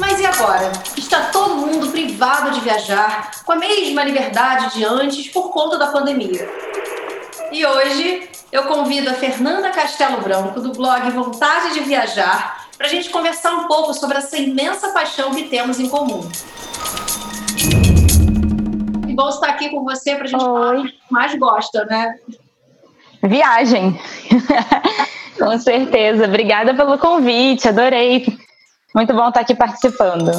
Mas e agora? Está todo mundo privado de viajar com a mesma liberdade de antes por conta da pandemia. E hoje eu convido a Fernanda Castelo Branco, do blog Vontade de Viajar, para a gente conversar um pouco sobre essa imensa paixão que temos em comum. Que bom estar aqui com você para a gente Oi. falar o que mais gosta, né? Viagem. com certeza. Obrigada pelo convite, adorei. Muito bom estar aqui participando.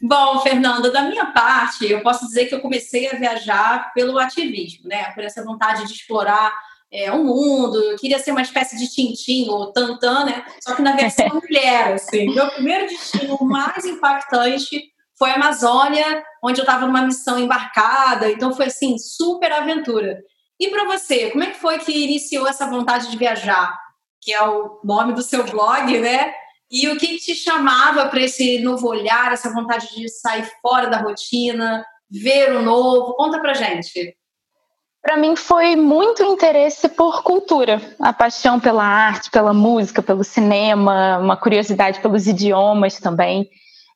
Bom, Fernanda, da minha parte, eu posso dizer que eu comecei a viajar pelo ativismo, né? Por essa vontade de explorar é, o mundo. Eu queria ser uma espécie de Tintim ou Tantan, né? Só que na versão mulher, assim. Meu primeiro destino mais impactante foi a Amazônia, onde eu estava numa missão embarcada. Então foi assim super aventura. E para você, como é que foi que iniciou essa vontade de viajar? Que é o nome do seu blog, né? E o que te chamava para esse novo olhar, essa vontade de sair fora da rotina, ver o novo? Conta pra gente. Para mim foi muito interesse por cultura, a paixão pela arte, pela música, pelo cinema, uma curiosidade pelos idiomas também.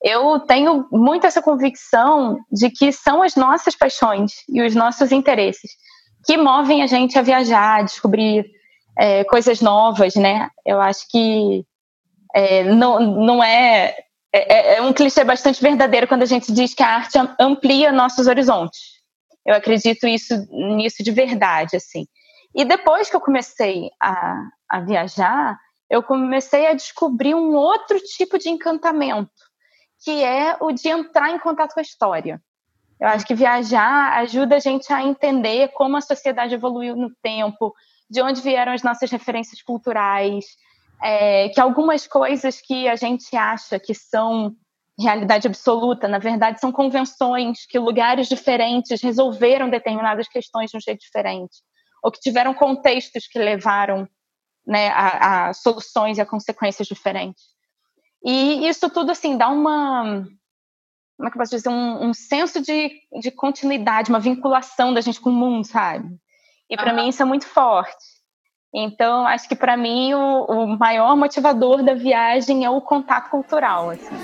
Eu tenho muito essa convicção de que são as nossas paixões e os nossos interesses que movem a gente a viajar, a descobrir é, coisas novas, né? Eu acho que é, não, não é, é, é um clichê bastante verdadeiro quando a gente diz que a arte amplia nossos horizontes. Eu acredito isso nisso de verdade, assim. E depois que eu comecei a, a viajar, eu comecei a descobrir um outro tipo de encantamento, que é o de entrar em contato com a história. Eu acho que viajar ajuda a gente a entender como a sociedade evoluiu no tempo, de onde vieram as nossas referências culturais, é, que algumas coisas que a gente acha que são realidade absoluta, na verdade, são convenções que lugares diferentes resolveram determinadas questões de um jeito diferente, ou que tiveram contextos que levaram né, a, a soluções e a consequências diferentes. E isso tudo, assim, dá uma. Como é que eu posso dizer? Um, um senso de, de continuidade, uma vinculação da gente com o mundo, sabe? E para mim isso é muito forte. Então, acho que para mim o, o, maior motivador da viagem é o contato cultural. Assim.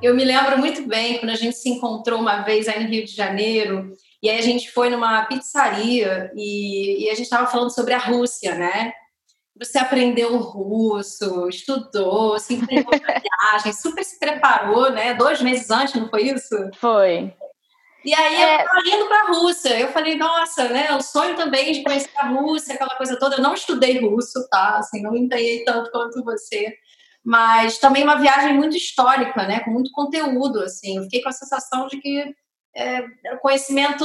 Eu me lembro muito bem quando a gente se encontrou uma vez aí no Rio de Janeiro, e aí a gente foi numa pizzaria e, e a gente estava falando sobre a Rússia, né? Você aprendeu russo, estudou, se empenhou na viagem, super se preparou, né? Dois meses antes, não foi isso? Foi. E aí é... eu tava indo para a Rússia. Eu falei, nossa, né? O sonho também de conhecer a Rússia, aquela coisa toda. Eu não estudei russo, tá? Assim, não empenhei tanto quanto você. Mas também uma viagem muito histórica, né? Com muito conteúdo, assim. Eu fiquei com a sensação de que é, um conhecimento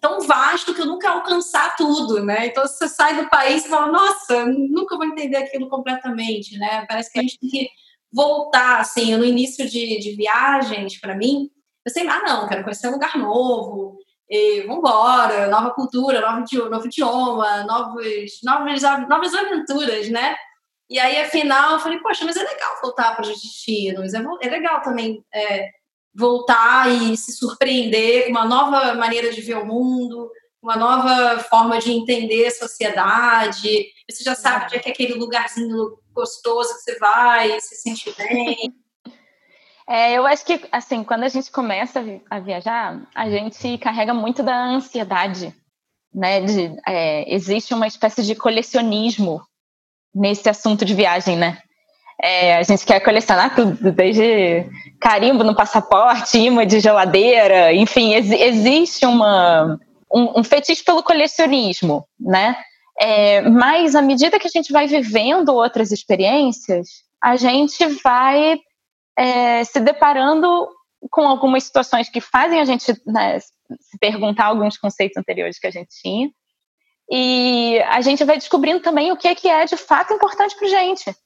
tão vasto que eu nunca alcançar tudo, né? Então você sai do país e fala, nossa, nunca vou entender aquilo completamente, né? Parece que a gente tem que voltar, assim, no início de, de viagens, para mim, eu sempre, ah, não, quero conhecer um lugar novo, e vambora, nova cultura, novo, novo idioma, novos, novas, novas aventuras, né? E aí, afinal, eu falei, poxa, mas é legal voltar para os destinos, é, é legal também é, voltar e se surpreender com uma nova maneira de ver o mundo, uma nova forma de entender a sociedade. Você já sabe onde é que é aquele lugarzinho gostoso que você vai, se sente bem. É, eu acho que, assim, quando a gente começa a viajar, a gente carrega muito da ansiedade, né? De, é, existe uma espécie de colecionismo nesse assunto de viagem, né? É, a gente quer colecionar tudo, desde carimbo no passaporte, imã de geladeira, enfim, ex existe uma, um, um, fetiche pelo colecionismo, né? É, mas à medida que a gente vai vivendo outras experiências, a gente vai é, se deparando com algumas situações que fazem a gente né, se perguntar alguns conceitos anteriores que a gente tinha. E a gente vai descobrindo também o que é, que é de fato importante para gente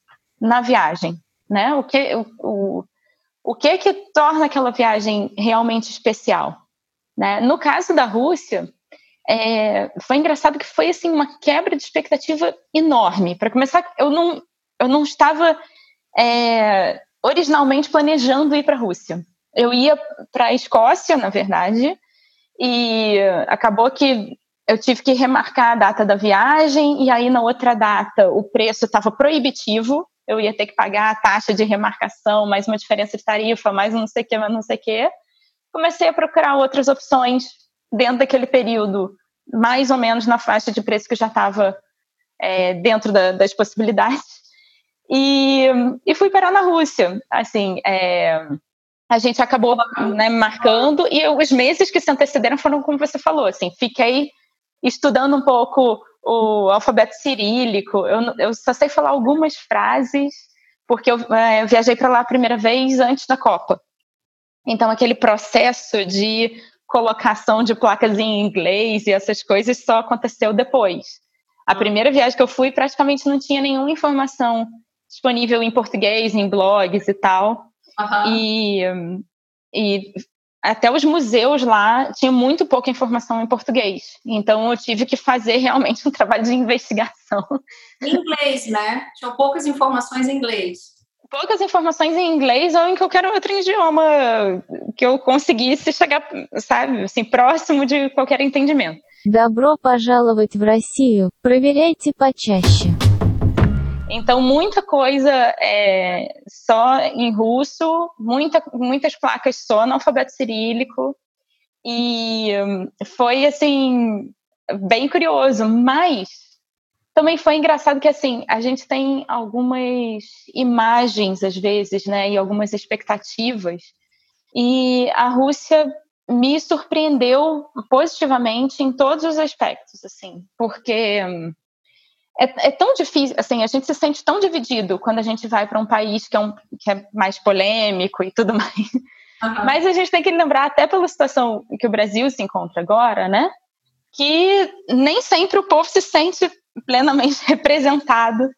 na viagem, né? O que, o, o, que que torna aquela viagem realmente especial, né? No caso da Rússia, é, foi engraçado que foi assim uma quebra de expectativa enorme. Para começar, eu não, eu não estava é, originalmente planejando ir para a Rússia. Eu ia para a Escócia, na verdade, e acabou que eu tive que remarcar a data da viagem, e aí na outra data o preço estava proibitivo, eu ia ter que pagar a taxa de remarcação, mais uma diferença de tarifa, mais não sei o que, mais não sei o que. Comecei a procurar outras opções dentro daquele período, mais ou menos na faixa de preço que já estava é, dentro da, das possibilidades. E, e fui parar na Rússia. Assim, é, a gente acabou né, marcando, e os meses que se antecederam foram como você falou, assim, fiquei estudando um pouco o alfabeto cirílico. Eu, eu só sei falar algumas frases, porque eu, é, eu viajei para lá a primeira vez antes da Copa. Então, aquele processo de colocação de placas em inglês e essas coisas só aconteceu depois. A ah. primeira viagem que eu fui, praticamente não tinha nenhuma informação disponível em português, em blogs e tal. Uhum. E, e até os museus lá tinham muito pouca informação em português. Então eu tive que fazer realmente um trabalho de investigação. Em inglês, né? Tinham poucas informações em inglês. Poucas informações em inglês ou em qualquer outro idioma que eu conseguisse chegar, sabe, assim, próximo de qualquer entendimento. Добро пожаловать в Россию. Проверяйте почаще. Então, muita coisa é, só em russo, muita, muitas placas só no alfabeto cirílico. E hum, foi, assim, bem curioso. Mas também foi engraçado que, assim, a gente tem algumas imagens, às vezes, né? E algumas expectativas. E a Rússia me surpreendeu positivamente em todos os aspectos, assim, porque hum, é, é, tão difícil, assim, a gente se sente tão dividido quando a gente vai para um país que é, um, que é mais polêmico e tudo mais. Uhum. Mas a gente tem que lembrar, até pela situação que o Brasil se encontra agora, né? Que nem sempre o povo se sente plenamente representado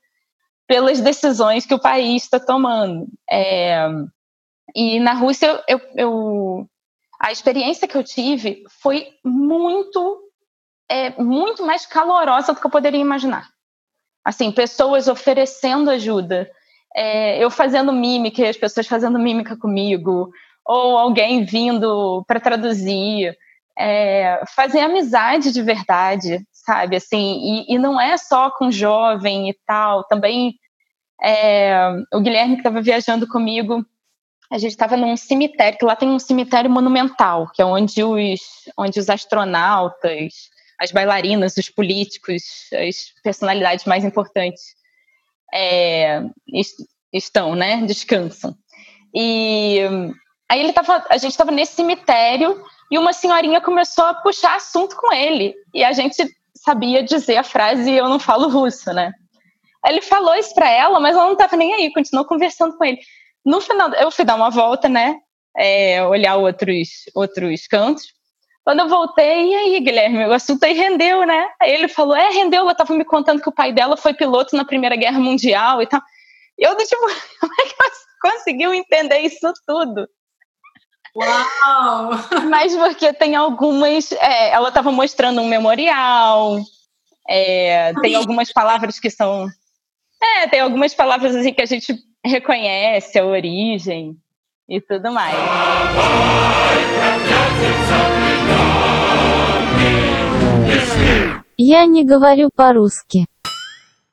pelas decisões que o país está tomando. É, e na Rússia, eu, eu, a experiência que eu tive foi muito, é, muito mais calorosa do que eu poderia imaginar assim, pessoas oferecendo ajuda, é, eu fazendo mímica as pessoas fazendo mímica comigo, ou alguém vindo para traduzir, é, fazer amizade de verdade, sabe? Assim, e, e, não é só com jovem e tal, também é, o Guilherme que estava viajando comigo, a gente estava num cemitério, que lá tem um cemitério monumental, que é onde os, onde os astronautas, as bailarinas, os políticos, as personalidades mais importantes é, estão, né? Descansam. E aí ele tava, a gente estava nesse cemitério e uma senhorinha começou a puxar assunto com ele e a gente sabia dizer a frase "eu não falo russo", né? Ele falou isso para ela, mas ela não estava nem aí, continuou conversando com ele. No final, eu fui dar uma volta, né? É, olhar outros outros cantos. Quando eu voltei, e aí, Guilherme, o assunto aí rendeu, né? Aí ele falou: é, rendeu. Ela estava me contando que o pai dela foi piloto na Primeira Guerra Mundial e tal. E eu, tipo, como é que você conseguiu entender isso tudo? Uau! Mas porque tem algumas. É, ela estava mostrando um memorial, é, tem algumas palavras que são. É, tem algumas palavras assim que a gente reconhece a origem e tudo mais. Я не говорю по-русски.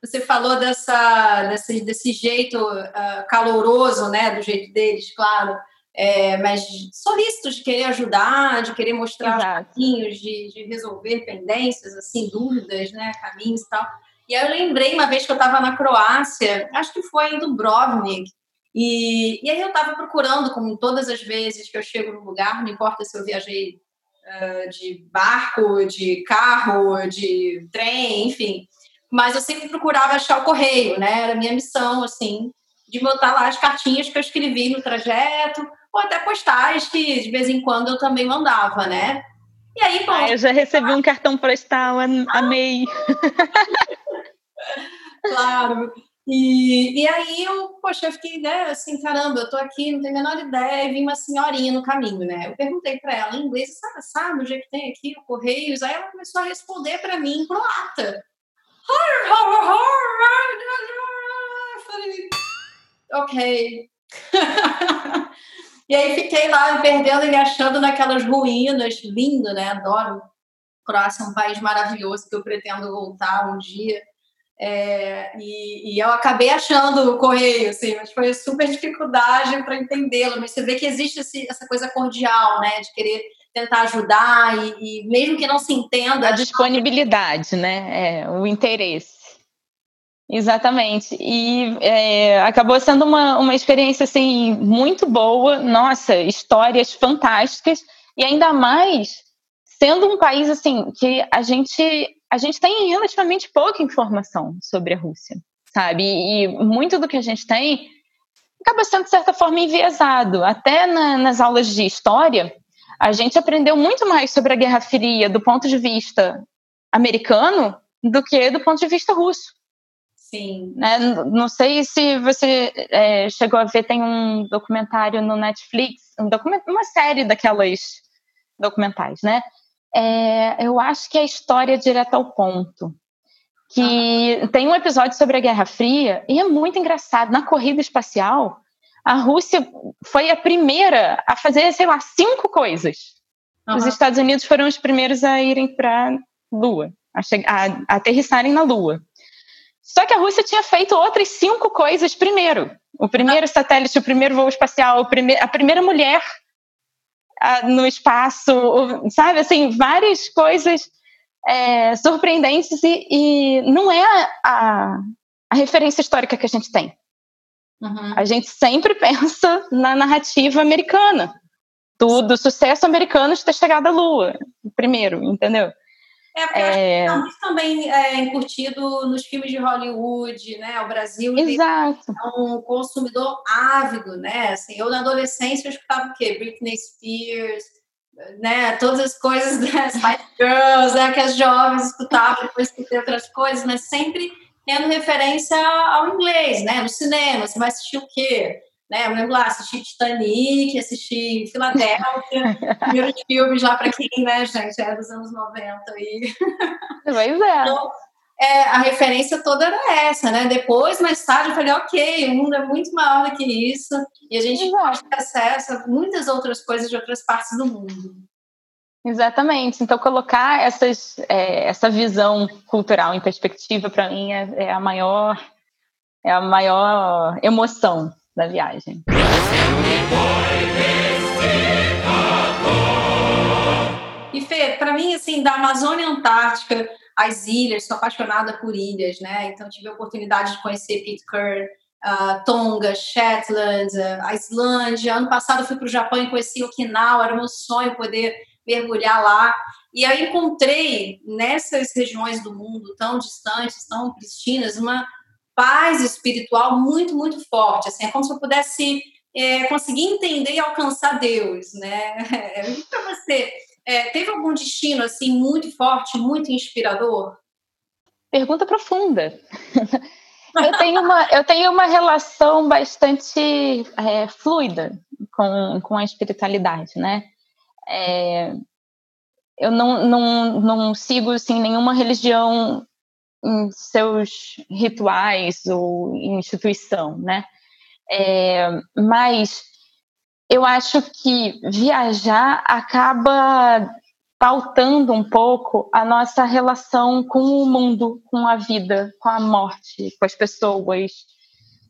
Você falou dessa, desse, desse jeito uh, caloroso, né? Do jeito deles, claro. É, mas solícito de querer ajudar, de querer mostrar caminhos, de, de resolver pendências, assim, dúvidas, né? Caminhos e tal. E aí eu lembrei uma vez que eu estava na Croácia, acho que foi em Dubrovnik, e, e aí eu estava procurando, como todas as vezes que eu chego no lugar, não importa se eu viajei uh, de barco, de carro, de trem, enfim. Mas eu sempre procurava achar o correio, né? Era a minha missão, assim, de botar lá as cartinhas que eu escrevi no trajeto, ou até postais que de vez em quando eu também mandava, né? E aí, bom. Ah, eu já recebi um cartão postal, amei. claro. E, e aí eu, poxa, eu fiquei, né, assim, caramba, eu tô aqui, não tenho a menor ideia, e vi uma senhorinha no caminho, né? Eu perguntei para ela em inglês, sabe, sabe o jeito que tem aqui o Correios? Aí ela começou a responder para mim em croata. Ok. e aí fiquei lá me perdendo e me achando naquelas ruínas, lindo, né? Adoro Croácia é um país maravilhoso que eu pretendo voltar um dia. É, e, e, eu acabei achando o correio, assim, mas foi super dificuldade para entendê-lo. Mas você vê que existe esse, essa coisa cordial, né, de querer tentar ajudar e, e mesmo que não se entenda. A disponibilidade, né, é, o interesse. Exatamente. E é, acabou sendo uma, uma experiência assim muito boa. Nossa, histórias fantásticas e ainda mais sendo um país assim que a gente a gente tem relativamente pouca informação sobre a Rússia, sabe? E, muito do que a gente tem acaba sendo de certa forma enviesado. Até na, nas aulas de história, a gente aprendeu muito mais sobre a Guerra Fria do ponto de vista americano do que do ponto de vista russo. Sim. Né? Não sei se você é, chegou a ver, tem um documentário no Netflix, um documento, uma série daquelas documentais, né? É, eu acho que é a história direto ao ponto. Que tem um episódio sobre a Guerra Fria e é muito engraçado. Na corrida espacial, a Rússia foi a primeira a fazer, sei lá, cinco coisas. Uhum. Os Estados Unidos foram os primeiros a irem para a Lua, a aterrissarem na Lua. Só que a Rússia tinha feito outras cinco coisas primeiro. O primeiro satélite, o primeiro voo espacial, a primeira mulher no espaço, sabe? Assim, várias coisas é, surpreendentes e, e, não é a, a, referência histórica que a gente tem. Uhum. A gente sempre pensa na narrativa americana. Tudo, sucesso americano de ter chegado à Lua, primeiro, entendeu? É, porque é... acho que também é encurtido nos filmes de Hollywood, né? O Brasil Exato. é um consumidor ávido, né? Assim, eu na adolescência eu escutava o quê? Britney Spears, né? Todas as coisas das Spice Girls, né? Que as jovens escutavam, depois escutei outras coisas, mas sempre tendo referência ao inglês, né? No cinema, você vai assistir o quê? Né? Eu lembro lá, assisti Titanic, assisti Filadélfia, primeiros filmes lá para quem, né, gente, é dos anos 90 e... Pois é. Então, é, a referência toda era essa, né? Depois, mais tarde, eu falei, ok, o mundo é muito maior do que isso e a gente Exato. pode ter acesso a muitas outras coisas de outras partes do mundo. Exatamente. Então, colocar essas, é, essa visão cultural em perspectiva, para mim, é, é, a maior é a maior emoção da viagem. E Fê, para mim, assim, da Amazônia Antártica, as ilhas, sou apaixonada por ilhas, né? Então tive a oportunidade de conhecer Pitcairn, uh, Tonga, Shetland, uh, a Islândia. Ano passado fui para o Japão e conheci Okinawa, era meu sonho poder mergulhar lá. E aí encontrei nessas regiões do mundo tão distantes, tão pristinas, uma paz espiritual muito, muito forte. Assim, é como se eu pudesse é, conseguir entender e alcançar Deus, né? É, para você, é, teve algum destino assim muito forte, muito inspirador? Pergunta profunda. eu, tenho uma, eu tenho uma relação bastante é, fluida com, com a espiritualidade, né? É, eu não, não, não sigo assim, nenhuma religião em seus rituais ou instituição, né? É, mas eu acho que viajar acaba pautando um pouco a nossa relação com o mundo, com a vida, com a morte, com as pessoas,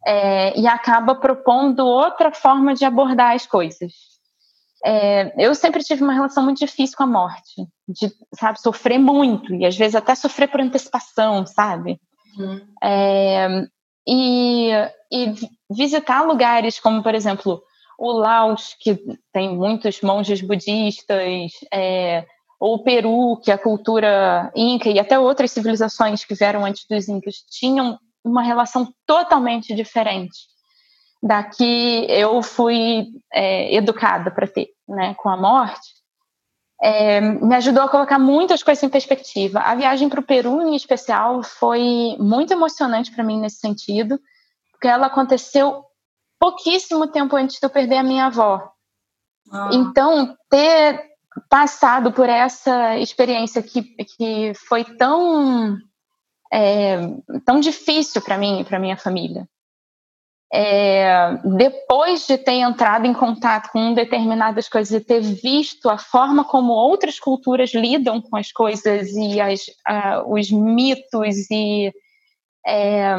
é, e acaba propondo outra forma de abordar as coisas. É, eu sempre tive uma relação muito difícil com a morte, de, sabe, sofrer muito, e às vezes até sofrer por antecipação, sabe? Uhum. É, e, e visitar lugares como, por exemplo, o Laos, que tem muitos monges budistas, é, ou o Peru, que a cultura inca e até outras civilizações que vieram antes dos incas tinham uma relação totalmente diferente da que eu fui é, educada para ter, né, com a morte, é, me ajudou a colocar muitas coisas em perspectiva. A viagem para o Peru, em especial, foi muito emocionante para mim nesse sentido, porque ela aconteceu pouquíssimo tempo antes de eu perder a minha avó. Ah. Então, ter passado por essa experiência que, que foi tão, é, tão difícil para mim e para minha família, é, depois de ter entrado em contato com determinadas coisas e ter visto a forma como outras culturas lidam com as coisas e as, uh, os mitos e é,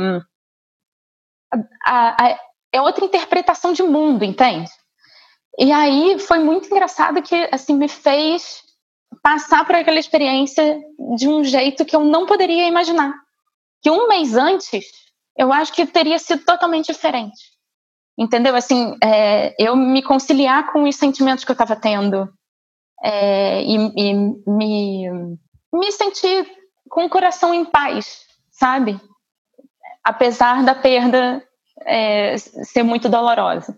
a, a, é outra interpretação de mundo, entende? E aí foi muito engraçado que assim me fez passar por aquela experiência de um jeito que eu não poderia imaginar. Que um mês antes eu acho que teria sido totalmente diferente. Entendeu? Assim, é, eu me conciliar com os sentimentos que eu estava tendo é, e, e, me, me sentir com o coração em paz, sabe? Apesar da perda é, ser muito dolorosa.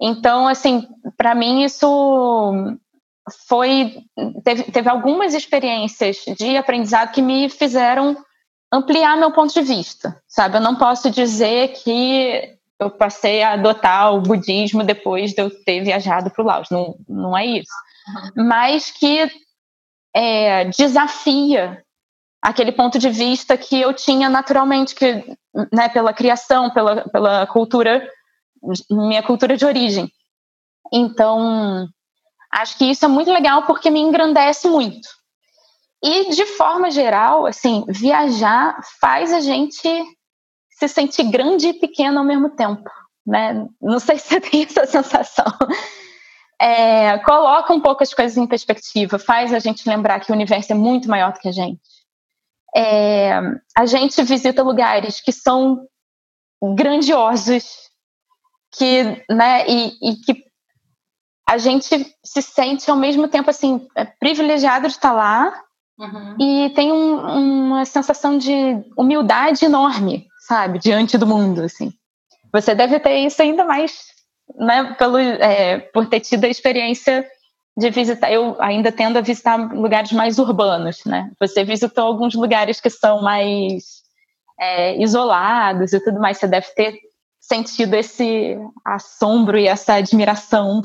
Então, assim, para mim isso foi teve, teve algumas experiências de aprendizado que me fizeram ampliar meu ponto de vista, sabe? Eu não posso dizer que eu passei a adotar o budismo depois de eu ter viajado para o Laos, não, não é isso. Mas que é, desafia aquele ponto de vista que eu tinha naturalmente, que, né, pela criação, pela, pela cultura, minha cultura de origem. Então, acho que isso é muito legal porque me engrandece muito. E de forma geral, assim, viajar faz a gente se sentir grande e pequeno ao mesmo tempo, né? Não sei se você tem essa sensação. É, coloca um pouco as coisas em perspectiva, faz a gente lembrar que o universo é muito maior do que a gente. É, a gente visita lugares que são grandiosos, que, né, e, e, que a gente se sente ao mesmo tempo assim é, privilegiado de estar lá Uhum. E tem um, uma sensação de humildade enorme, sabe, diante do mundo, assim. Você deve ter isso ainda mais, né, pelo, é, por ter tido a experiência de visitar. Eu ainda tendo a visitar lugares mais urbanos, né? Você visitou alguns lugares que são mais é, isolados e tudo mais. Você deve ter sentido esse assombro e essa admiração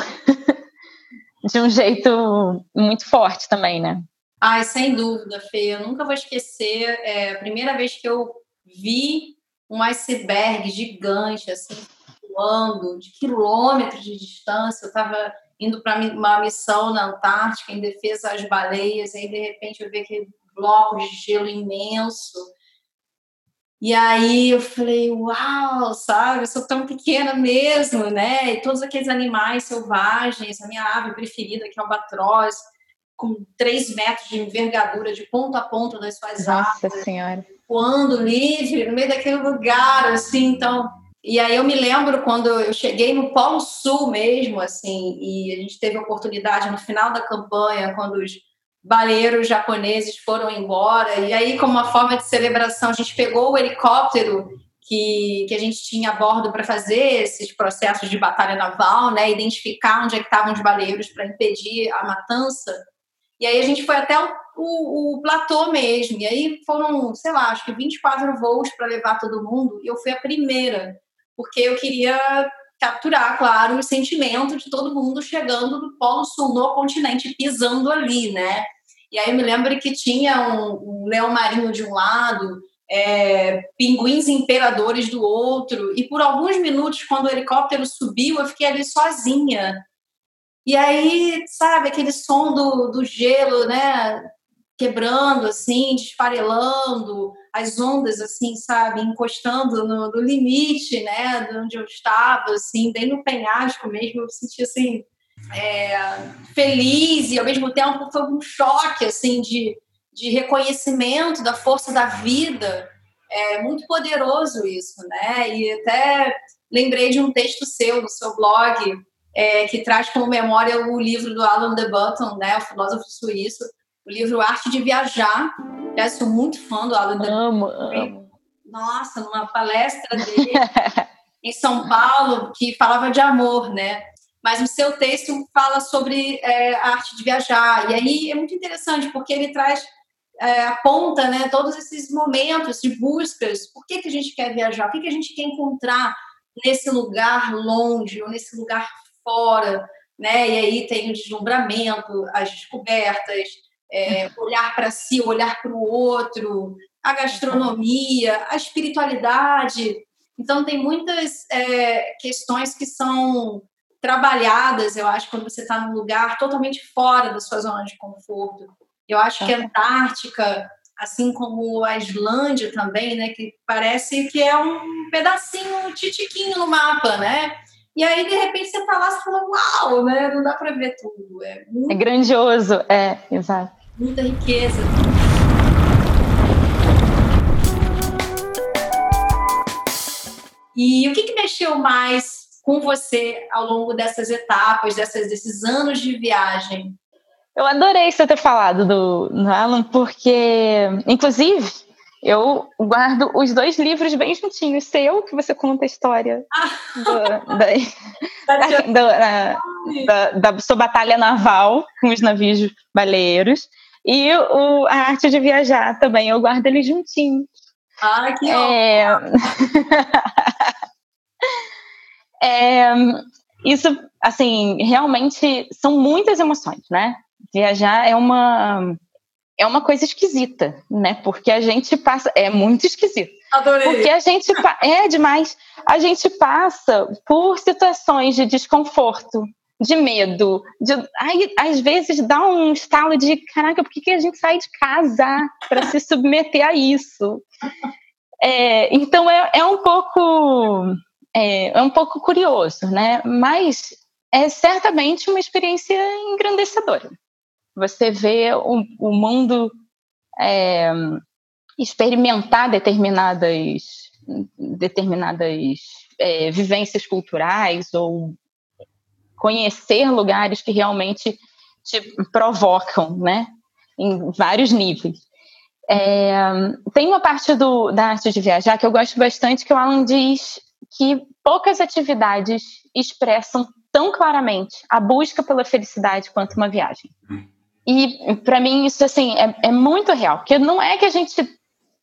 de um jeito muito forte também, né? Ai, sem dúvida, Fê. Eu nunca vou esquecer é, a primeira vez que eu vi um iceberg gigante, assim, voando de quilômetros de distância. Eu estava indo para uma missão na Antártica em defesa das baleias, e aí de repente eu vi aquele bloco de gelo imenso. E aí eu falei, uau, sabe, eu sou tão pequena mesmo, né? E todos aqueles animais selvagens, a minha ave preferida, que é o albatroz, com três metros de envergadura, de ponta a ponta das suas Nossa asas, Senhora. voando livre no meio daquele lugar, assim, então. E aí eu me lembro quando eu cheguei no Polo Sul mesmo, assim, e a gente teve a oportunidade no final da campanha, quando os baleiros japoneses foram embora, e aí, como uma forma de celebração, a gente pegou o helicóptero que, que a gente tinha a bordo para fazer esses processos de batalha naval, né, identificar onde é que estavam os baleiros para impedir a matança. E aí a gente foi até o, o, o, platô mesmo. E aí foram, sei lá, acho que 24 voos para levar todo mundo. E eu fui a primeira, porque eu queria capturar, claro, o sentimento de todo mundo chegando do Polo Sul, no continente, pisando ali, né? E aí eu me lembro que tinha um, um leão marinho de um lado, é, pinguins imperadores do outro. E por alguns minutos, quando o helicóptero subiu, eu fiquei ali sozinha e aí, sabe, aquele som do, do gelo, né? Quebrando, assim, desfarelando, as ondas, assim, sabe, encostando no, no limite, né? De onde eu estava, assim, bem no penhasco mesmo. Eu me senti, assim, é, feliz e, ao mesmo tempo, foi um choque, assim, de, de reconhecimento da força da vida. É muito poderoso isso, né? E até lembrei de um texto seu no seu blog é, que traz como memória o livro do Alan de Botton, né, o filósofo suíço, o livro Arte de Viajar. Eu sou muito fã do Alan de Amo, amo. Nossa, numa palestra dele em São Paulo, que falava de amor, né? Mas o seu texto fala sobre é, a arte de viajar. E aí é muito interessante, porque ele traz, é, aponta né, todos esses momentos de buscas. Por que, que a gente quer viajar? O que, que a gente quer encontrar nesse lugar longe, ou nesse lugar fora, né? E aí tem o deslumbramento, as descobertas, é, olhar para si, olhar para o outro, a gastronomia, a espiritualidade. Então, tem muitas é, questões que são trabalhadas, eu acho, quando você está num lugar totalmente fora da sua zona de conforto. Eu acho que a Antártica, assim como a Islândia também, né, que parece que é um pedacinho, um titiquinho no mapa, né? E aí, de repente, você está lá e fala, uau, né? Não dá para ver tudo. É, muito, é grandioso, é, exato. Muita riqueza. E o que, que mexeu mais com você ao longo dessas etapas, dessas, desses anos de viagem? Eu adorei você ter falado do, do Alan, porque, inclusive, eu guardo os dois livros bem juntinhos. Seu, que você conta a história do, da, da, da, da, sua batalha naval com os navios baleiros. E o, a arte de viajar também, eu guardo eles juntinhos. Ah, que é... é... Isso, assim, realmente são muitas emoções, né? Viajar é uma é uma coisa esquisita, né? Porque a gente passa. É muito esquisito. Adorei. Porque a gente. É demais. A gente passa por situações de desconforto, de medo. De, aí, às vezes dá um estalo de: caraca, por que, que a gente sai de casa para se submeter a isso? É, então é, é um pouco. É, é um pouco curioso, né? Mas é certamente uma experiência engrandecedora. Você vê o, o mundo é, experimentar determinadas, determinadas é, vivências culturais ou conhecer lugares que realmente te provocam, né? Em vários níveis. É, tem uma parte do, da arte de viajar que eu gosto bastante, que o Alan diz que poucas atividades expressam tão claramente a busca pela felicidade quanto uma viagem. Hum. E para mim isso assim é, é, muito real, porque não é que a gente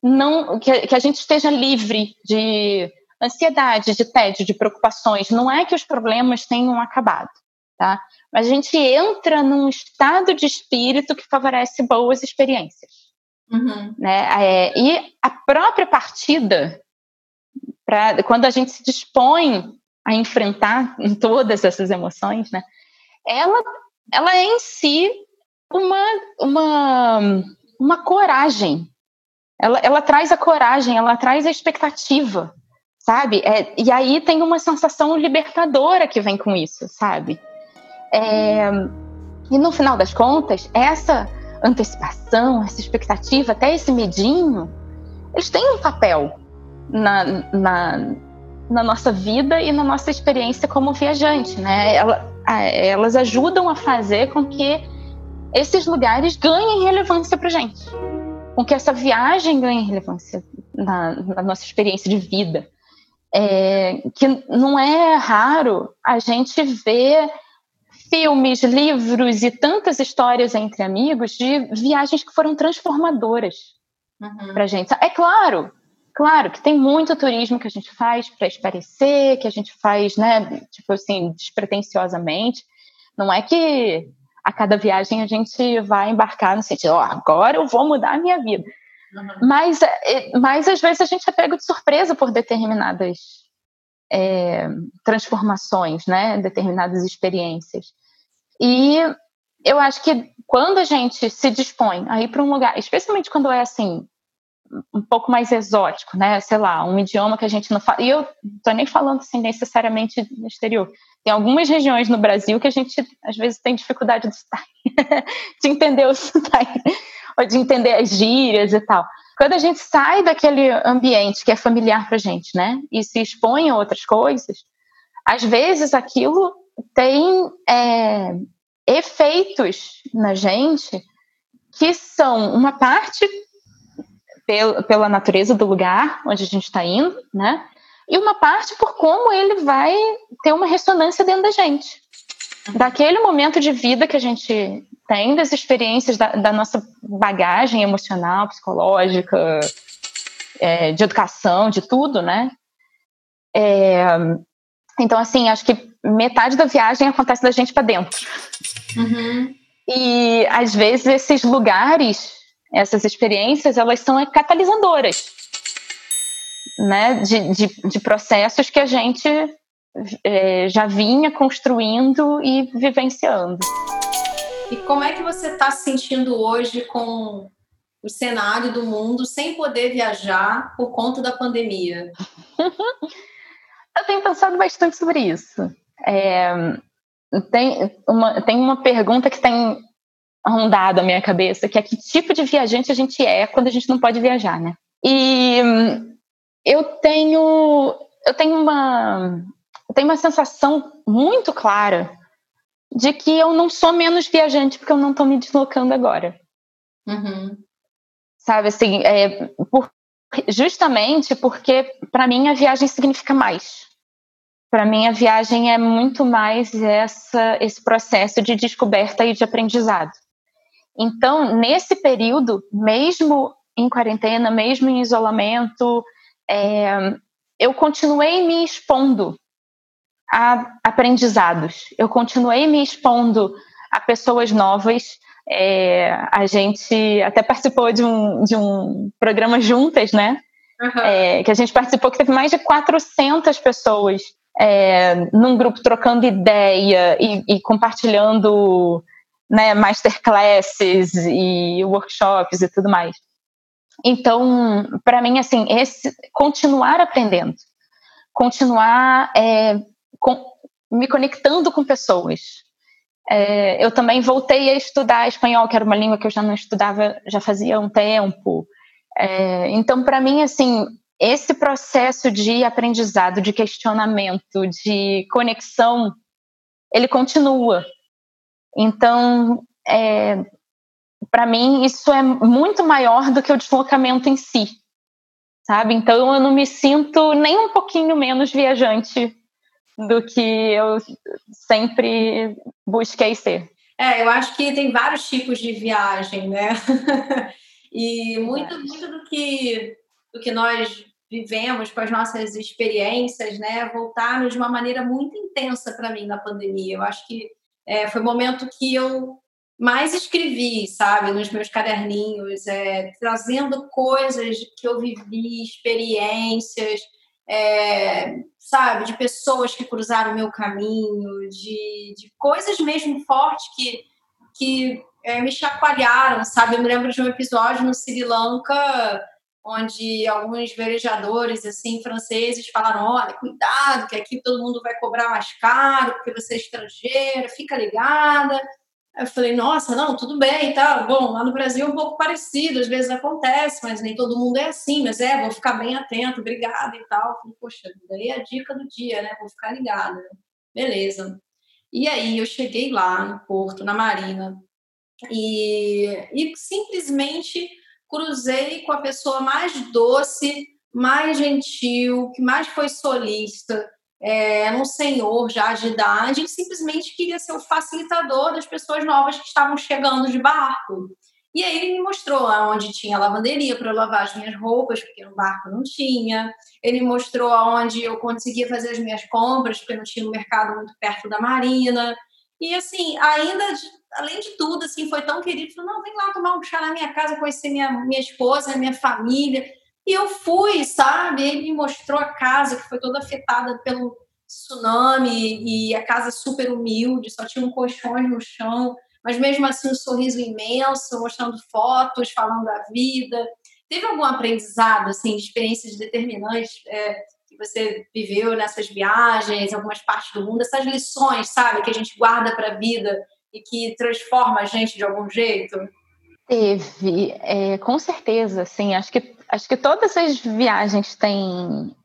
não que, que a gente esteja livre de ansiedade, de tédio, de preocupações. Não é que os problemas tenham acabado, tá? Mas a gente entra num estado de espírito que favorece boas experiências, uhum. né? É, e a própria partida, para quando a gente se dispõe a enfrentar todas essas emoções, né? Ela, ela é em si uma, uma, uma coragem. Ela, ela traz a coragem, ela traz a expectativa, sabe? É, e aí tem uma sensação libertadora que vem com isso, sabe? É, e no final das contas, essa antecipação, essa expectativa, até esse medinho, eles têm um papel na, na, na nossa vida e na nossa experiência como viajante, né? Ela, elas ajudam a fazer com que esses lugares ganhem relevância para gente, com que essa viagem ganhe relevância na, na nossa experiência de vida. É, que não é raro a gente ver filmes, livros e tantas histórias entre amigos de viagens que foram transformadoras uhum. para gente. É claro, claro que tem muito turismo que a gente faz para esparecer, que a gente faz, né, tipo assim, despretensiosamente. Não é que a cada viagem a gente vai embarcar no sentido, ó, oh, agora eu vou mudar a minha vida. Uhum. Mas, é, mas às vezes a gente é pego de surpresa por determinadas é, transformações, né? Determinadas experiências. E eu acho que quando a gente se dispõe a ir para um lugar, especialmente quando é assim, um pouco mais exótico, né? Sei lá, um idioma que a gente não fala. E eu tô nem falando assim necessariamente no exterior. Tem algumas regiões no Brasil que a gente às vezes tem dificuldade de, de entender o sotaque, ou de entender as gírias e tal. Quando a gente sai daquele ambiente que é familiar pra gente, né? E se expõe a outras coisas, às vezes aquilo tem é, efeitos na gente que são uma parte pela natureza do lugar onde a gente está indo, né? E uma parte por como ele vai ter uma ressonância dentro da gente. Daquele momento de vida que a gente tem, das experiências da, da nossa bagagem emocional, psicológica, é, de educação, de tudo, né? É, então, assim, acho que metade da viagem acontece da gente para dentro. Uhum. E às vezes esses lugares essas experiências, elas são catalisadoras. né, de, de, de processos que a gente é, já vinha construindo e vivenciando. E como é que você está se sentindo hoje com o cenário do mundo sem poder viajar por conta da pandemia? Eu tenho pensado bastante sobre isso. É, tem, uma, tem uma pergunta que tem rondado a minha cabeça, que é que tipo de viajante a gente é quando a gente não pode viajar, né? E eu tenho eu tenho uma eu tenho uma sensação muito clara de que eu não sou menos viajante porque eu não estou me deslocando agora. Uhum. Sabe assim, é, por, justamente porque para mim a viagem significa mais. Para mim a viagem é muito mais essa esse processo de descoberta e de aprendizado. Então, nesse período, mesmo em quarentena, mesmo em isolamento, é, eu continuei me expondo a aprendizados, eu continuei me expondo a pessoas novas. É, a gente até participou de um, de um programa juntas, né? Uhum. É, que a gente participou, que teve mais de 400 pessoas é, num grupo trocando ideia e, e compartilhando né, masterclasses e workshops e tudo mais. Então, para mim, assim, esse continuar aprendendo, continuar é, com, me conectando com pessoas. É, eu também voltei a estudar espanhol, que era uma língua que eu já não estudava já fazia um tempo. É, então, para mim, assim, esse processo de aprendizado, de questionamento, de conexão, ele continua. Então, é, para mim, isso é muito maior do que o deslocamento em si, sabe? Então, eu não me sinto nem um pouquinho menos viajante do que eu sempre busquei ser. É, eu acho que tem vários tipos de viagem, né? e muito, muito do que, do que nós vivemos com as nossas experiências, né? Voltaram de uma maneira muito intensa para mim na pandemia. Eu acho que é, foi o momento que eu mais escrevi, sabe, nos meus caderninhos, é, trazendo coisas que eu vivi, experiências, é, sabe, de pessoas que cruzaram o meu caminho, de, de coisas mesmo fortes que, que é, me chacoalharam, sabe? Eu me lembro de um episódio no Sri Lanka onde alguns velejadores assim franceses falaram: olha, cuidado, que aqui todo mundo vai cobrar mais caro porque você é estrangeira, fica ligada. Eu falei, nossa, não, tudo bem, tá bom. Lá no Brasil é um pouco parecido, às vezes acontece, mas nem todo mundo é assim. Mas é, vou ficar bem atento, obrigada e tal. Eu falei, Poxa, daí é a dica do dia, né? Vou ficar ligada. Beleza. E aí eu cheguei lá no porto, na marina, e, e simplesmente cruzei com a pessoa mais doce, mais gentil, que mais foi solista, é, um senhor já de idade, e simplesmente queria ser o facilitador das pessoas novas que estavam chegando de barco. E aí ele me mostrou onde tinha lavanderia para lavar as minhas roupas, porque no barco não tinha. Ele me mostrou onde eu conseguia fazer as minhas compras, porque não tinha um mercado muito perto da marina. E assim, ainda além de tudo, assim, foi tão querido, falou, não, vem lá tomar um chá na minha casa, conhecer minha, minha esposa, minha família. E eu fui, sabe? Ele me mostrou a casa, que foi toda afetada pelo tsunami, e a casa super humilde, só tinha um colchão no chão, mas mesmo assim um sorriso imenso, mostrando fotos, falando da vida. Teve algum aprendizado, assim, experiências determinantes é, que você viveu nessas viagens, algumas partes do mundo, essas lições, sabe, que a gente guarda para a vida e que transforma a gente de algum jeito? Teve, é, com certeza, sim. Acho que, acho que todas as viagens têm,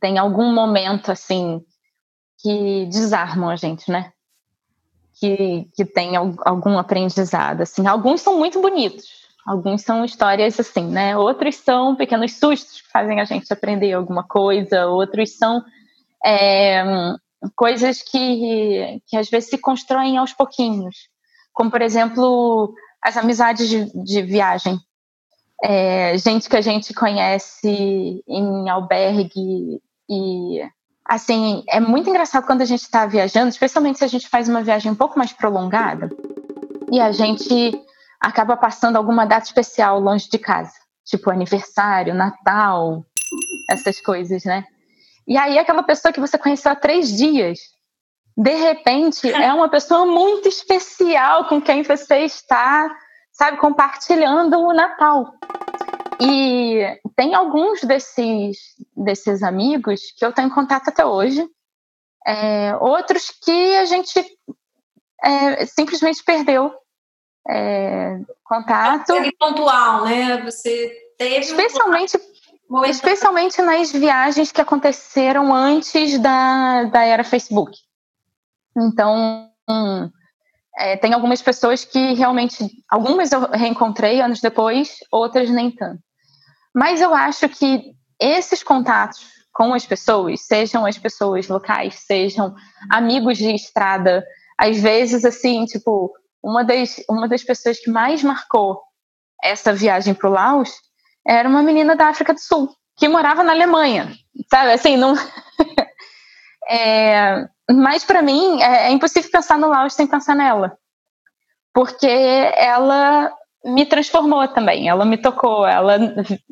têm algum momento, assim, que desarmam a gente, né? Que, que tem algum aprendizado, assim. Alguns são muito bonitos, alguns são histórias assim, né? Outros são pequenos sustos que fazem a gente aprender alguma coisa, outros são é, coisas que, que às vezes se constroem aos pouquinhos, como por exemplo as amizades de, de viagem, é, gente que a gente conhece em albergue e assim é muito engraçado quando a gente está viajando, especialmente se a gente faz uma viagem um pouco mais prolongada e a gente acaba passando alguma data especial longe de casa, tipo aniversário, Natal, essas coisas, né? E aí aquela pessoa que você conheceu há três dias, de repente é uma pessoa muito especial com quem você está, sabe, compartilhando o Natal. E tem alguns desses, desses amigos que eu tenho contato até hoje, é, outros que a gente é, simplesmente perdeu é, contato. É pontual, né? Você teve. Especialmente, um... especialmente nas viagens que aconteceram antes da, da era Facebook. Então, é, tem algumas pessoas que realmente. Algumas eu reencontrei anos depois, outras nem tanto. Mas eu acho que esses contatos com as pessoas, sejam as pessoas locais, sejam amigos de estrada, às vezes, assim, tipo, uma das, uma das pessoas que mais marcou essa viagem para o Laos era uma menina da África do Sul, que morava na Alemanha, sabe? Assim, não. é, mas para mim é, é impossível pensar no Laos sem pensar nela, porque ela me transformou também, ela me tocou, ela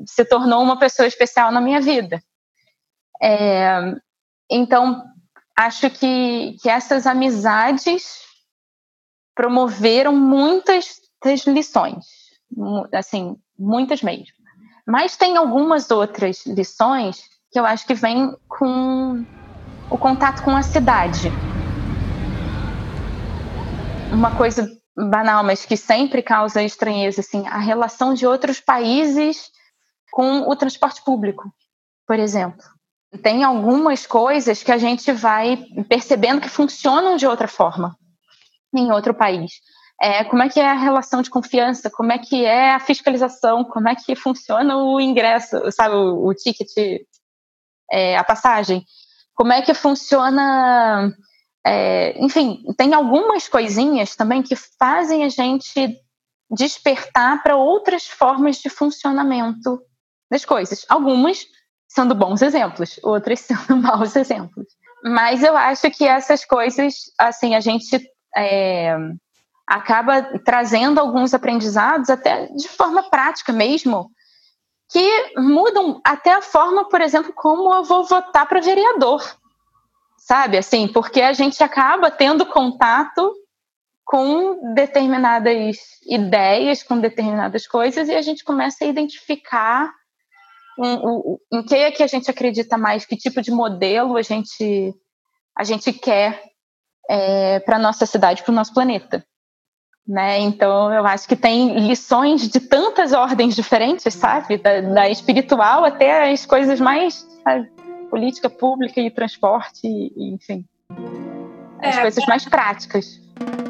se tornou uma pessoa especial na minha vida. É, então, acho que, que essas amizades promoveram muitas lições, assim, muitas mesmo. Mas tem algumas outras lições que eu acho que vêm com o contato com a cidade. Uma coisa banal, mas que sempre causa estranheza, assim, a relação de outros países com o transporte público, por exemplo. Tem algumas coisas que a gente vai percebendo que funcionam de outra forma em outro país. É, como é que é a relação de confiança? Como é que é a fiscalização? Como é que funciona o ingresso, sabe, o, o ticket, é, a passagem? Como é que funciona é, enfim, tem algumas coisinhas também que fazem a gente despertar para outras formas de funcionamento das coisas. Algumas sendo bons exemplos, outras sendo maus exemplos. Mas eu acho que essas coisas, assim, a gente é, acaba trazendo alguns aprendizados, até de forma prática mesmo, que mudam até a forma, por exemplo, como eu vou votar para vereador sabe? Assim, porque a gente acaba tendo contato com determinadas ideias, com determinadas coisas, e a gente começa a identificar um, em que é que a gente acredita mais, que tipo de modelo a gente, a gente quer é, para nossa cidade, para o nosso planeta. Né? Então, eu acho que tem lições de tantas ordens diferentes, sabe? Da, da espiritual até as coisas mais sabe? política pública e transporte, e, enfim. As é, coisas mais práticas.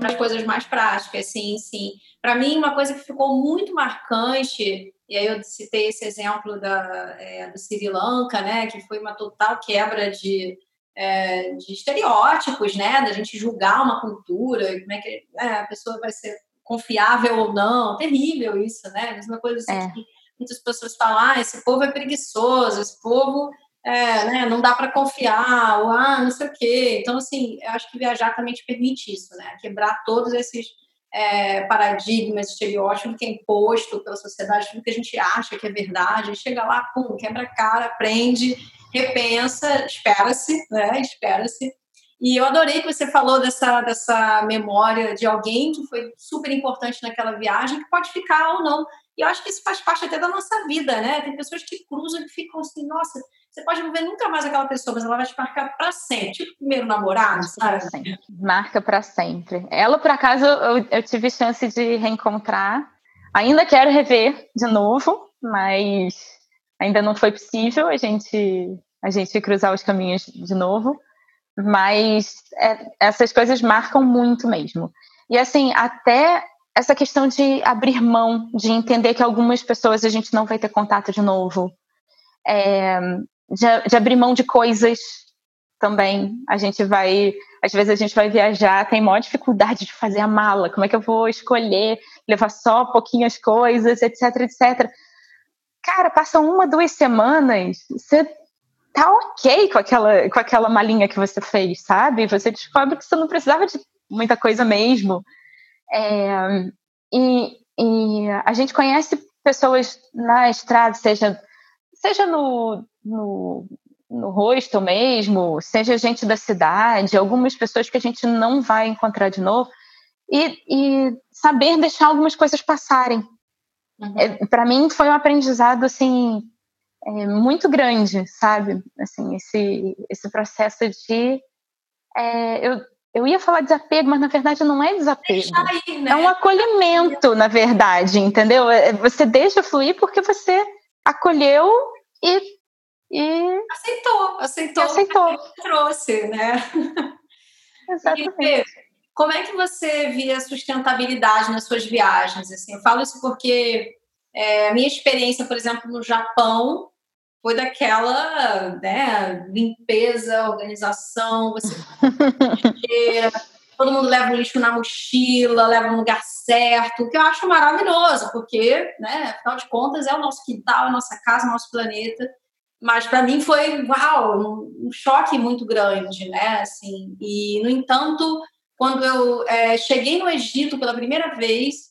As coisas mais práticas, sim, sim. Para mim, uma coisa que ficou muito marcante, e aí eu citei esse exemplo da, é, do Sri Lanka, né, que foi uma total quebra de, é, de estereótipos, né, da gente julgar uma cultura, como é que é, a pessoa vai ser confiável ou não, terrível isso, né, mesma coisa assim é. que muitas pessoas falam, ah, esse povo é preguiçoso, esse povo é, né, não dá para confiar, ou ah, não sei o quê. Então, assim, eu acho que viajar também te permite isso, né? Quebrar todos esses é, paradigmas, estereótipos que é imposto pela sociedade, tudo que a gente acha que é verdade, chega lá, pum, quebra a cara, aprende, repensa, espera-se, né? Espera-se. E eu adorei que você falou dessa, dessa memória de alguém que foi super importante naquela viagem, que pode ficar ou não. E eu acho que isso faz parte até da nossa vida, né? Tem pessoas que cruzam e ficam assim, nossa, você pode não ver nunca mais aquela pessoa, mas ela vai te marcar para sempre. Tipo o primeiro namorado, sabe? Marca para sempre. Ela, por acaso, eu, eu tive chance de reencontrar. Ainda quero rever de novo, mas ainda não foi possível a gente a gente cruzar os caminhos de novo. Mas é, essas coisas marcam muito mesmo. E assim, até essa questão de abrir mão, de entender que algumas pessoas a gente não vai ter contato de novo. É, de, de abrir mão de coisas também. A gente vai, às vezes a gente vai viajar, tem maior dificuldade de fazer a mala. Como é que eu vou escolher levar só pouquinhas coisas, etc, etc. Cara, passam uma, duas semanas, você tá ok com aquela, com aquela malinha que você fez, sabe? Você descobre que você não precisava de muita coisa mesmo. É, e, e a gente conhece pessoas na estrada, seja seja no, no, no rosto mesmo, seja gente da cidade, algumas pessoas que a gente não vai encontrar de novo, e, e saber deixar algumas coisas passarem. Uhum. É, Para mim foi um aprendizado assim é, muito grande, sabe? Assim, esse, esse processo de é, eu, eu ia falar desapego, mas na verdade não é desapego. Né? É um acolhimento, na verdade, entendeu? É, você deixa fluir porque você acolheu e. e aceitou, aceitou. aceitou. trouxe, né? Exatamente. E, como é que você via a sustentabilidade nas suas viagens? Assim, eu falo isso porque é, a minha experiência, por exemplo, no Japão, foi daquela né, limpeza, organização, você todo mundo leva o lixo na mochila, leva no lugar certo, o que eu acho maravilhoso, porque, né, afinal de contas, é o nosso quintal, a nossa casa, o nosso planeta. Mas para mim foi, uau, um, um, choque muito grande, né? Assim, e, no entanto, quando eu é, cheguei no Egito pela primeira vez,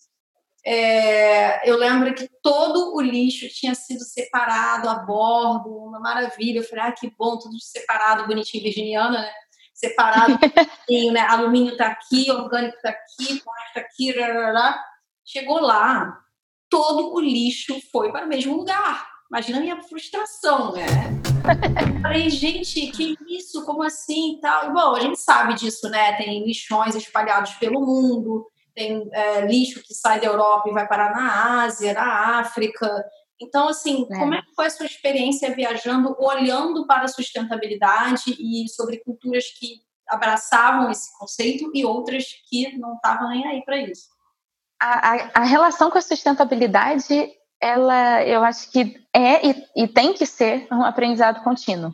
é, eu lembro que todo o lixo tinha sido separado a bordo, uma maravilha. Eu falei, ah, que bom, tudo separado, bonitinho, virginiana, né? Separado, né? Alumínio tá aqui, orgânico tá aqui, plástico tá aqui, rarará. Chegou lá, todo o lixo foi para o mesmo lugar. Imagina a minha frustração, né? Falei, gente, que isso? Como assim? Tal. Bom, a gente sabe disso, né? Tem lixões espalhados pelo mundo, tem é, lixo que sai da Europa e vai parar na Ásia, na África. Então, assim, é. como é que foi a sua experiência viajando, olhando para a sustentabilidade e sobre culturas que abraçavam esse conceito e outras que não estavam nem aí para isso? A, a, a, relação com a sustentabilidade, ela, eu acho que é e, e tem que ser um aprendizado contínuo.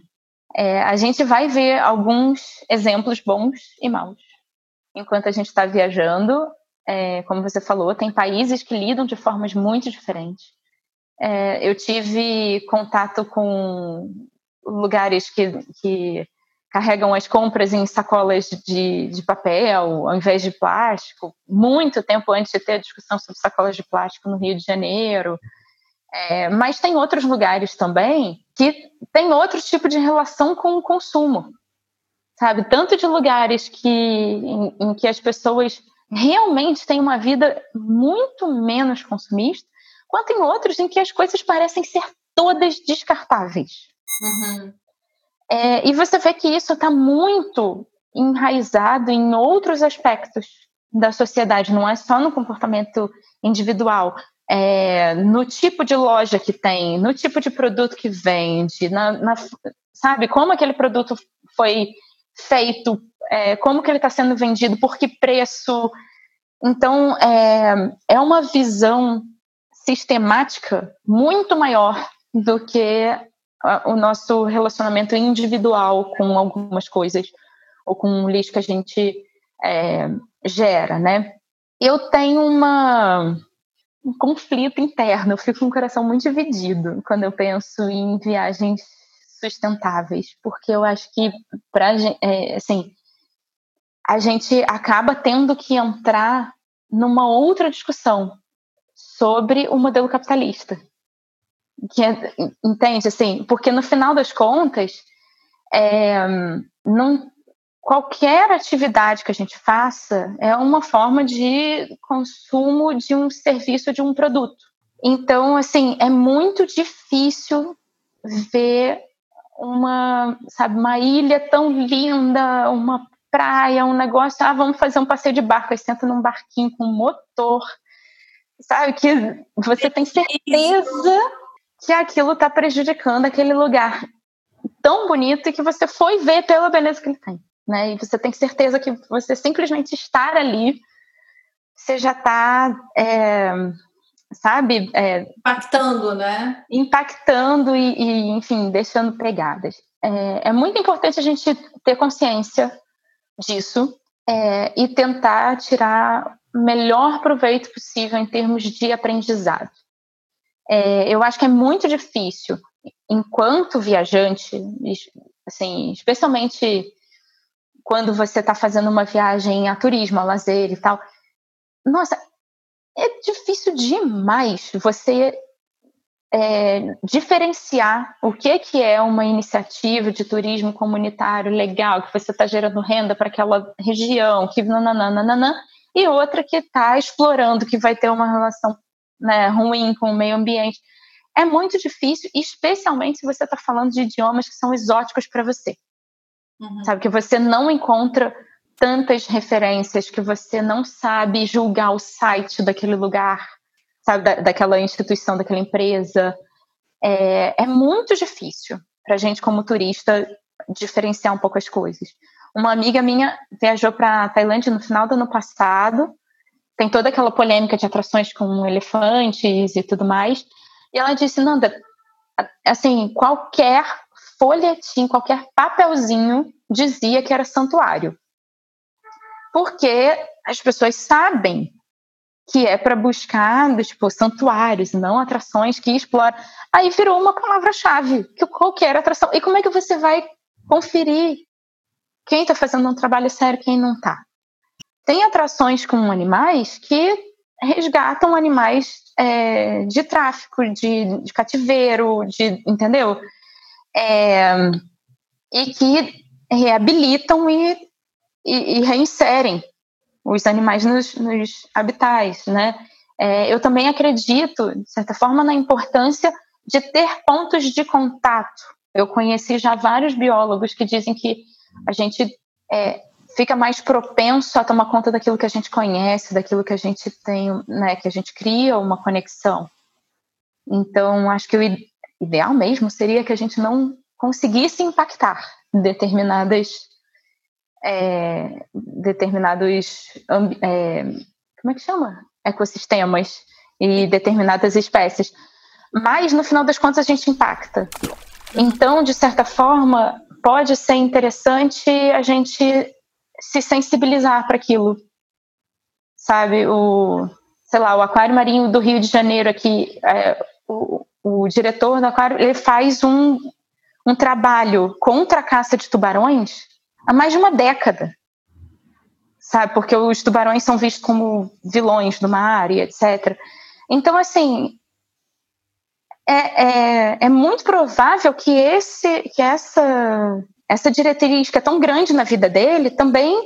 É, a gente vai ver alguns exemplos bons e maus enquanto a gente está viajando é, como você falou, tem países que lidam de formas muito diferentes. É, eu tive contato com lugares que, que carregam as compras em sacolas de, de papel ao invés de plástico, muito tempo antes de ter a discussão sobre sacolas de plástico no Rio de Janeiro. É, mas tem outros lugares também que tem outro tipo de relação com o consumo, sabe? Tanto de lugares que, em, em que as pessoas realmente têm uma vida muito menos consumista, quanto em outros em que as coisas parecem ser todas descartáveis. Uhum. É, e você vê que isso está muito enraizado em outros aspectos da sociedade, não é só no comportamento individual, é, no tipo de loja que tem, no tipo de produto que vende, na, na, sabe como aquele produto foi feito, é, como que ele está sendo vendido, por que preço. Então, é, é uma visão sistemática muito maior do que o nosso relacionamento individual com algumas coisas ou com o lixo que a gente é, gera, né? Eu tenho uma, um conflito interno, eu fico com o coração muito dividido quando eu penso em viagens sustentáveis, porque eu acho que para é, assim a gente acaba tendo que entrar numa outra discussão sobre o modelo capitalista, que é, entende assim, porque no final das contas é, não qualquer atividade que a gente faça é uma forma de consumo de um serviço de um produto. Então, assim, é muito difícil ver uma, sabe, uma ilha tão linda, uma praia, um negócio, ah, vamos fazer um passeio de barco, aí senta num barquinho com motor, sabe, que você tem certeza que aquilo está prejudicando aquele lugar tão bonito e que você foi ver pela beleza que ele tem, né, e você tem certeza que você simplesmente estar ali, você já está é, sabe? É, impactando, né? Impactando e, e enfim, deixando pegadas. É, é, muito importante a gente ter consciência disso é, e tentar tirar o melhor proveito possível em termos de aprendizado. É, eu acho que é muito difícil, enquanto viajante, assim, especialmente quando você está fazendo uma viagem a turismo, a lazer e tal. Nossa, é difícil demais você é, diferenciar o que, que é uma iniciativa de turismo comunitário legal, que você está gerando renda para aquela região, que nananana, e outra que está explorando, que vai ter uma relação né, ruim com o meio ambiente. É muito difícil, especialmente se você está falando de idiomas que são exóticos para você. Uhum. Sabe, que você não encontra tantas referências, que você não sabe julgar o site daquele lugar sabe, da, daquela instituição, daquela empresa. É, é muito difícil para a gente, como turista, diferenciar um pouco as coisas. Uma amiga minha viajou para Tailândia no final do ano passado, tem toda aquela polêmica de atrações com elefantes e tudo mais, e ela disse, Nanda, assim, qualquer folhetim, qualquer papelzinho dizia que era santuário. Porque as pessoas sabem que é para buscar tipo santuários, não atrações que exploram. Aí virou uma palavra-chave, que qualquer atração. E como é que você vai conferir quem está fazendo um trabalho sério, quem não está? Tem atrações com animais que resgatam animais é, de tráfico, de, de, cativeiro, de entendeu? É, e que reabilitam e, e, e reinserem os animais nos, nos né? É, eu também acredito, de certa forma, na importância de ter pontos de contato. Eu conheci já vários biólogos que dizem que a gente é, fica mais propenso a tomar conta daquilo que a gente conhece, daquilo que a gente tem, né, que a gente cria uma conexão. Então, acho que o ideal mesmo seria que a gente não conseguisse impactar determinadas é, determinados é, como é que chama? Ecossistemas e determinadas espécies. Mas no final das contas a gente impacta. Então de certa forma pode ser interessante a gente se sensibilizar para aquilo sabe o sei lá o aquário marinho do Rio de Janeiro aqui é, o, o diretor do aquário ele faz um um trabalho contra a caça de tubarões há mais de uma década. Sabe? Porque os tubarões são vistos como vilões do mar e etc. Então, assim, é, é, é, muito provável que, esse, que essa, essa diretriz que é tão grande na vida dele também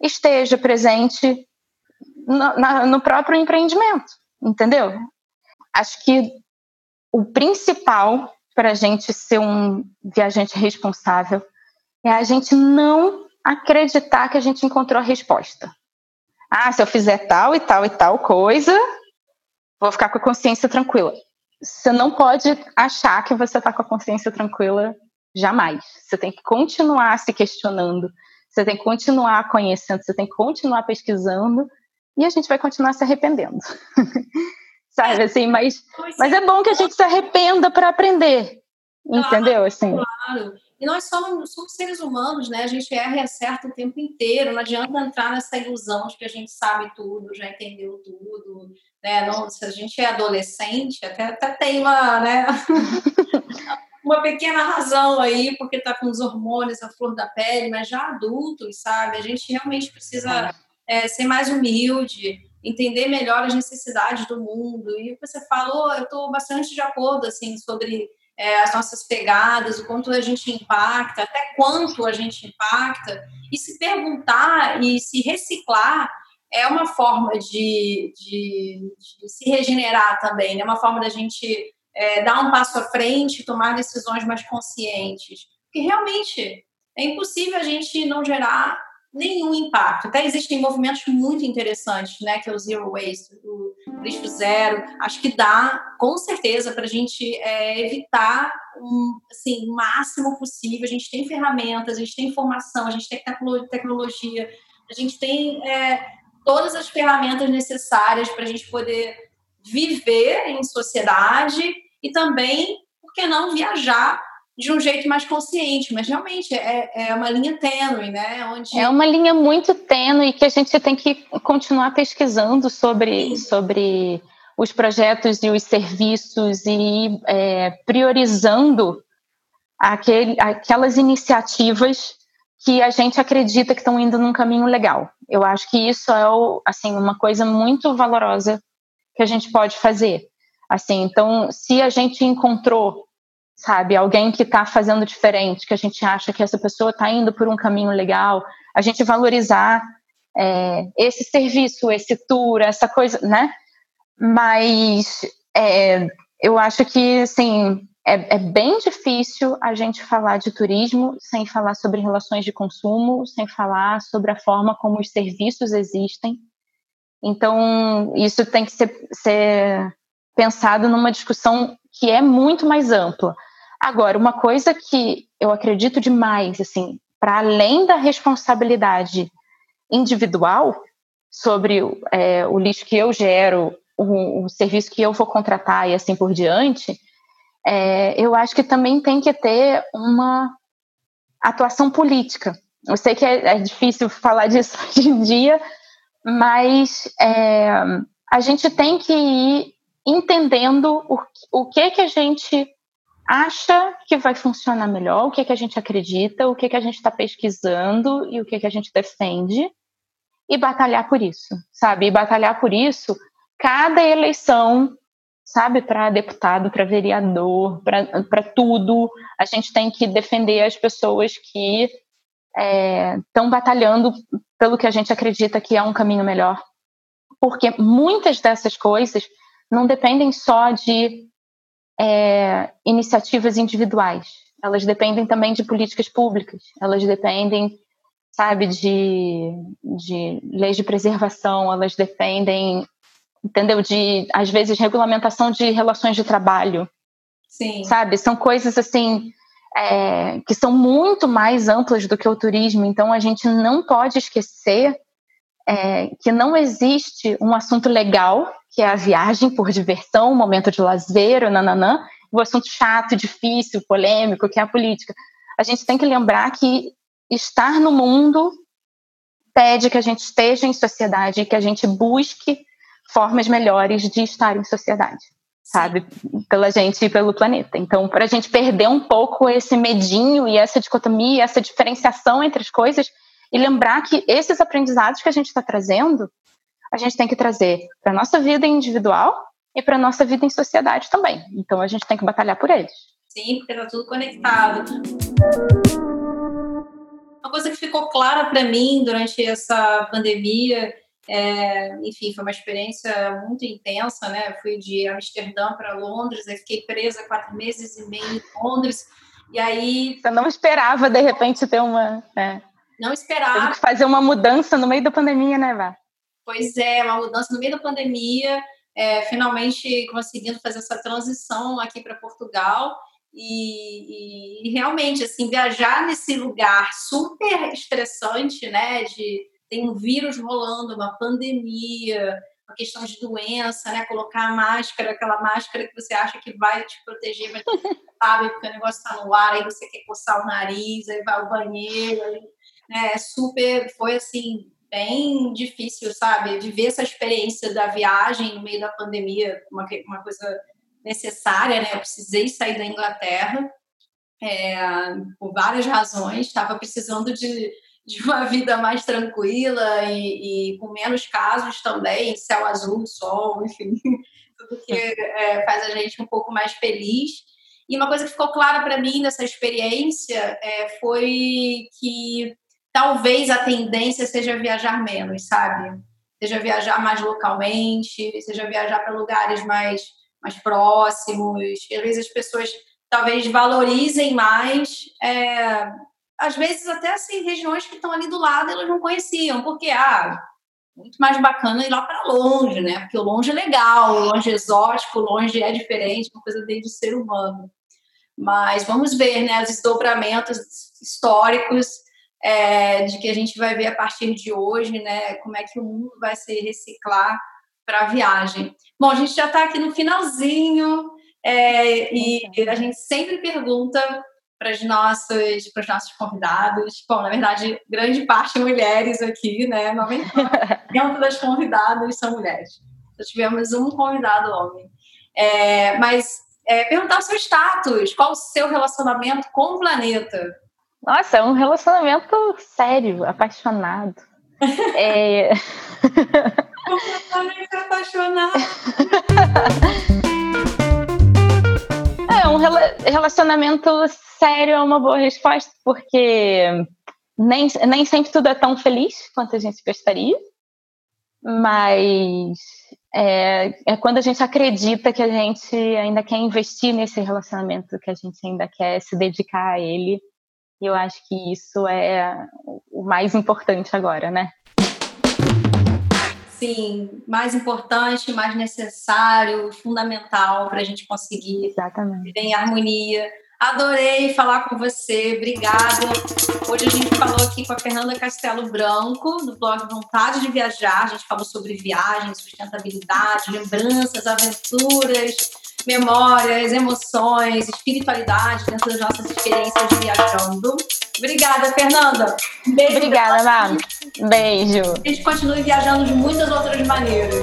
esteja presente no, na, no próprio empreendimento, entendeu? Acho que o principal para a gente ser um viajante responsável é a gente não acreditar que a gente encontrou a resposta. Ah, se eu fizer tal e tal e tal coisa, vou ficar com a consciência tranquila. Você não pode achar que você está com a consciência tranquila jamais. Você tem que continuar se questionando, você tem que continuar conhecendo, você tem que continuar pesquisando e a gente vai continuar se arrependendo. Sabe assim, mas, mas é bom que a gente se arrependa para aprender. Entendeu? Assim. Claro. E nós somos, somos, seres humanos, né? A gente erra e acerta o tempo inteiro. Não adianta entrar nessa ilusão de que a gente sabe tudo, já entendeu tudo. Né? Não, se a gente é adolescente, até, até tem uma, né? uma pequena razão aí, porque está com os hormônios à flor da pele, mas já adultos, sabe? A gente realmente precisa é, ser mais humilde, entender melhor as necessidades do mundo. E você falou, eu estou bastante de acordo, assim, sobre é, as nossas pegadas, o quanto a gente impacta, até quanto a gente impacta, e se perguntar e se reciclar é uma forma de, de, de se regenerar também, é né? uma forma da gente é, dar um passo à frente, tomar decisões mais conscientes. Porque realmente é impossível a gente não gerar nenhum impacto. Até existem movimentos muito interessantes, né, que é o Zero Waste, o lixo zero. Acho que dá, com certeza, para a gente é, evitar um, assim, o máximo possível. A gente tem ferramentas, a gente tem informação, a gente tem tecnologia, a gente tem é, todas as ferramentas necessárias para a gente poder viver em sociedade e também, por que não, viajar de um jeito mais consciente, mas realmente é, é uma linha tênue, né? Onde... É uma linha muito tênue que a gente tem que continuar pesquisando sobre, sobre os projetos e os serviços e é, priorizando aquele, aquelas iniciativas que a gente acredita que estão indo num caminho legal. Eu acho que isso é o, assim uma coisa muito valorosa que a gente pode fazer. Assim, então, se a gente encontrou, sabe, alguém que está fazendo diferente, que a gente acha que essa pessoa está indo por um caminho legal, a gente valorizar é, esse serviço, esse tour, essa coisa, né? Mas é, eu acho que, assim, é, é, bem difícil a gente falar de turismo sem falar sobre relações de consumo, sem falar sobre a forma como os serviços existem. Então, isso tem que ser, ser pensado numa discussão que é muito mais ampla. Agora, uma coisa que eu acredito demais, assim, para além da responsabilidade individual sobre é, o lixo que eu gero, o, o, serviço que eu vou contratar e assim por diante, é, eu acho que também tem que ter uma atuação política. Eu sei que é, é difícil falar disso hoje em dia, mas é, a gente tem que ir entendendo o, o que que a gente acha que vai funcionar melhor, o que que a gente acredita, o que que a gente está pesquisando e o que que a gente defende e batalhar por isso, sabe? E batalhar por isso cada eleição, sabe? Para deputado, para vereador, para tudo, a gente tem que defender as pessoas que estão é, batalhando pelo que a gente acredita que é um caminho melhor. Porque muitas dessas coisas não dependem só de é, iniciativas individuais, elas dependem também de políticas públicas, elas dependem, sabe, de, de leis de preservação, elas dependem, entendeu, de, às vezes, regulamentação de relações de trabalho. Sim. Sabe, são coisas assim. É, que são muito mais amplas do que o turismo, então a gente não pode esquecer é, que não existe um assunto legal que é a viagem por diversão, momento de lazer, nananã, o assunto chato, difícil, polêmico, que é a política. A gente tem que lembrar que estar no mundo pede que a gente esteja em sociedade, que a gente busque formas melhores de estar em sociedade, sabe? Pela gente e pelo planeta. Então, para a gente perder um pouco esse medinho e essa dicotomia, essa diferenciação entre as coisas, e lembrar que esses aprendizados que a gente está trazendo a gente tem que trazer para nossa vida individual e para nossa vida em sociedade também. Então a gente tem que batalhar por eles. Sim, porque está tudo conectado. Uma coisa que ficou clara para mim durante essa pandemia, é, enfim, foi uma experiência muito intensa, né? Eu fui de Amsterdã para Londres, aí fiquei presa quatro meses e meio em Londres. E aí. Você não esperava, de repente, ter uma. É, não esperava. Teve que fazer uma mudança no meio da pandemia, né, Vá? Pois é, uma mudança no meio da pandemia, é, finalmente conseguindo fazer essa transição aqui para Portugal. E, e, e, realmente, assim, viajar nesse lugar super estressante, né? De tem um vírus rolando, uma pandemia, uma questão de doença, né? Colocar a máscara, aquela máscara que você acha que vai te proteger, mas sabe, porque o negócio está no ar, aí você quer coçar o nariz, aí vai ao banheiro, aí, né? Super, foi assim, bem difícil, sabe? Viver essa experiência da viagem no meio da pandemia, uma, uma coisa necessária, né? Eu precisei sair da Inglaterra é, por várias razões, estava precisando de, de uma vida mais tranquila e, e, com menos casos também, céu azul, sol, enfim, tudo que é, faz a gente um pouco mais feliz. E uma coisa que ficou clara para mim dessa experiência é, foi que talvez a tendência seja viajar menos, sabe? Seja viajar mais localmente, seja viajar para lugares mais, mais próximos. Às vezes as pessoas talvez valorizem mais, é, às vezes até assim, regiões que estão ali do lado elas não conheciam, porque, ah, muito mais bacana ir lá para longe, né? Porque o longe é legal, o longe é exótico, o longe é diferente, uma coisa desde o ser humano. Mas vamos ver, né, os desdobramentos históricos é, de que a gente vai ver a partir de hoje, né, como é que o mundo vai se reciclar para a viagem. Bom, a gente já está aqui no finalzinho é, e a gente sempre pergunta para os nossos, para os nossos convidados. Bom, na verdade, grande parte mulheres aqui, né? 90% das convidadas são mulheres. Só tivemos um convidado homem. É, mas é, perguntar o seu status, qual o seu relacionamento com o planeta? Nossa, é um relacionamento sério, apaixonado. é... completamente apaixonada. É, um relacionamento sério é uma boa resposta, porque nem, nem sempre tudo é tão feliz quanto a gente gostaria, mas é, é quando a gente acredita que a gente ainda quer investir nesse relacionamento, que a gente ainda quer se dedicar a ele. E eu acho que isso é o mais importante agora, né? Sim, mais importante, mais necessário, fundamental para a gente conseguir Exatamente. viver em harmonia. Adorei falar com você, obrigada. Hoje a gente falou aqui com a Fernanda Castelo Branco, do blog Vontade de Viajar. A gente falou sobre viagem, sustentabilidade, lembranças, aventuras, memórias, emoções, espiritualidade dentro das nossas experiências viajando. Obrigada, Fernanda. beijo. Obrigada, Má. Beijo. A gente continue viajando de muitas outras maneiras.